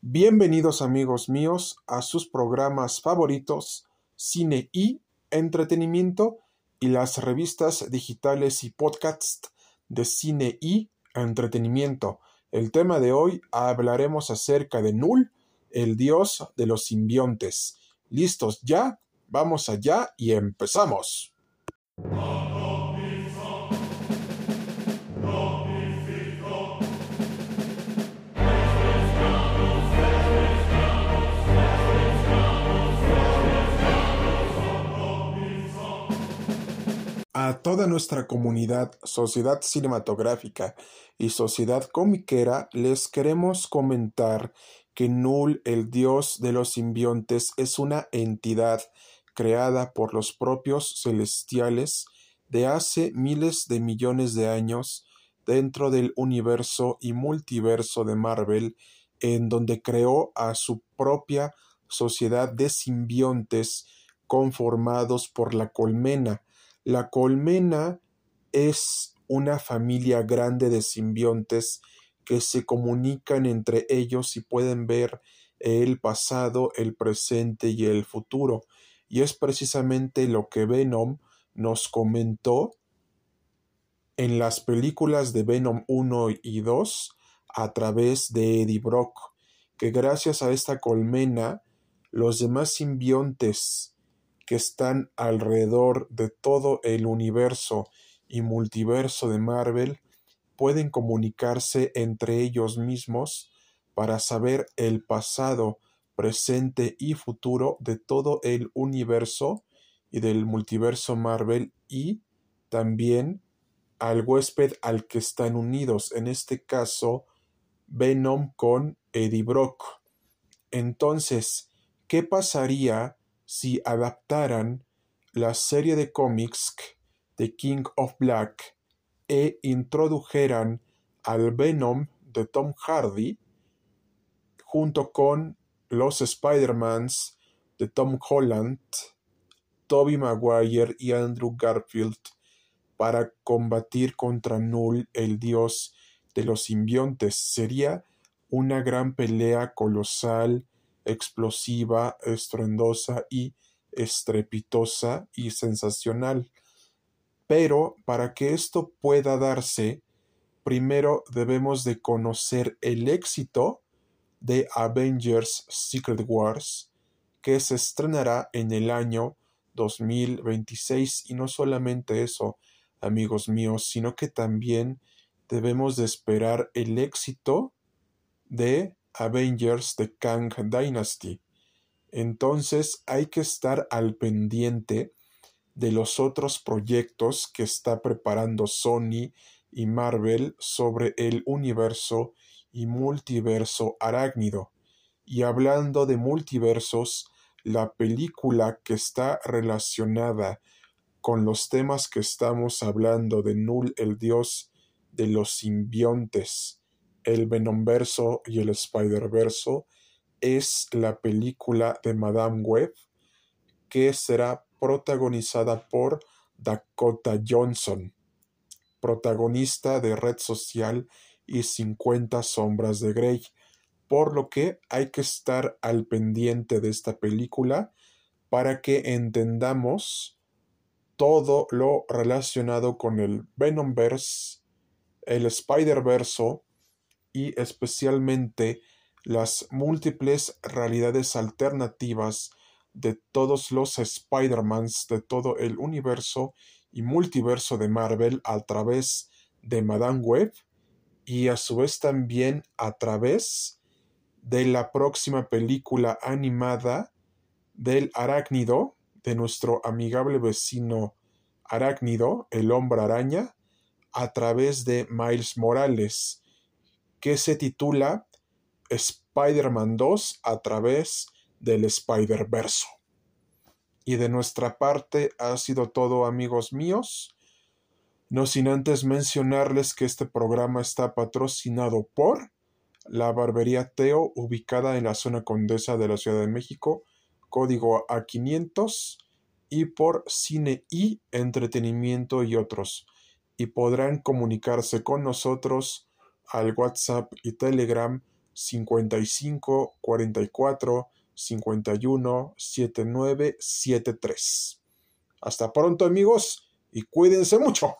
Bienvenidos amigos míos a sus programas favoritos, cine y entretenimiento y las revistas digitales y podcasts de cine y entretenimiento. El tema de hoy hablaremos acerca de Null, el dios de los simbiontes. ¿Listos ya? Vamos allá y empezamos. Toda nuestra comunidad, sociedad cinematográfica y sociedad comiquera les queremos comentar que Null, el dios de los simbiontes, es una entidad creada por los propios celestiales de hace miles de millones de años dentro del universo y multiverso de Marvel, en donde creó a su propia sociedad de simbiontes conformados por la colmena. La colmena es una familia grande de simbiontes que se comunican entre ellos y pueden ver el pasado, el presente y el futuro. Y es precisamente lo que Venom nos comentó en las películas de Venom 1 y 2 a través de Eddie Brock, que gracias a esta colmena los demás simbiontes que están alrededor de todo el universo y multiverso de Marvel pueden comunicarse entre ellos mismos para saber el pasado, presente y futuro de todo el universo y del multiverso Marvel y también al huésped al que están unidos, en este caso Venom con Eddie Brock. Entonces, ¿qué pasaría si adaptaran la serie de cómics de King of Black e introdujeran al Venom de Tom Hardy junto con los Spider-Mans de Tom Holland, Tobey Maguire y Andrew Garfield para combatir contra Null, el dios de los simbiontes. Sería una gran pelea colosal, explosiva, estruendosa y estrepitosa y sensacional. Pero para que esto pueda darse, primero debemos de conocer el éxito de Avengers Secret Wars, que se estrenará en el año 2026. Y no solamente eso, amigos míos, sino que también debemos de esperar el éxito de Avengers de Kang Dynasty. Entonces hay que estar al pendiente de los otros proyectos que está preparando Sony y Marvel sobre el universo y multiverso arácnido. Y hablando de multiversos, la película que está relacionada con los temas que estamos hablando de Null, el dios de los simbiontes, el Venomverso y el Spider-Verso, es la película de Madame Web, que será protagonizada por Dakota Johnson, protagonista de Red Social y 50 Sombras de Grey, por lo que hay que estar al pendiente de esta película para que entendamos todo lo relacionado con el Venomverse, el Spider-Verse y especialmente las múltiples realidades alternativas de todos los Spider-Mans de todo el universo y multiverso de Marvel a través de Madame Web y a su vez también a través de la próxima película animada del arácnido, de nuestro amigable vecino arácnido, el hombre araña, a través de Miles Morales, que se titula Spider-Man 2 a través del Spider-Verso. Y de nuestra parte ha sido todo amigos míos. No sin antes mencionarles que este programa está patrocinado por la Barbería Teo, ubicada en la zona condesa de la Ciudad de México, código A500, y por Cine y Entretenimiento y otros. Y podrán comunicarse con nosotros al WhatsApp y Telegram 55 44 51 79 73. Hasta pronto amigos y cuídense mucho.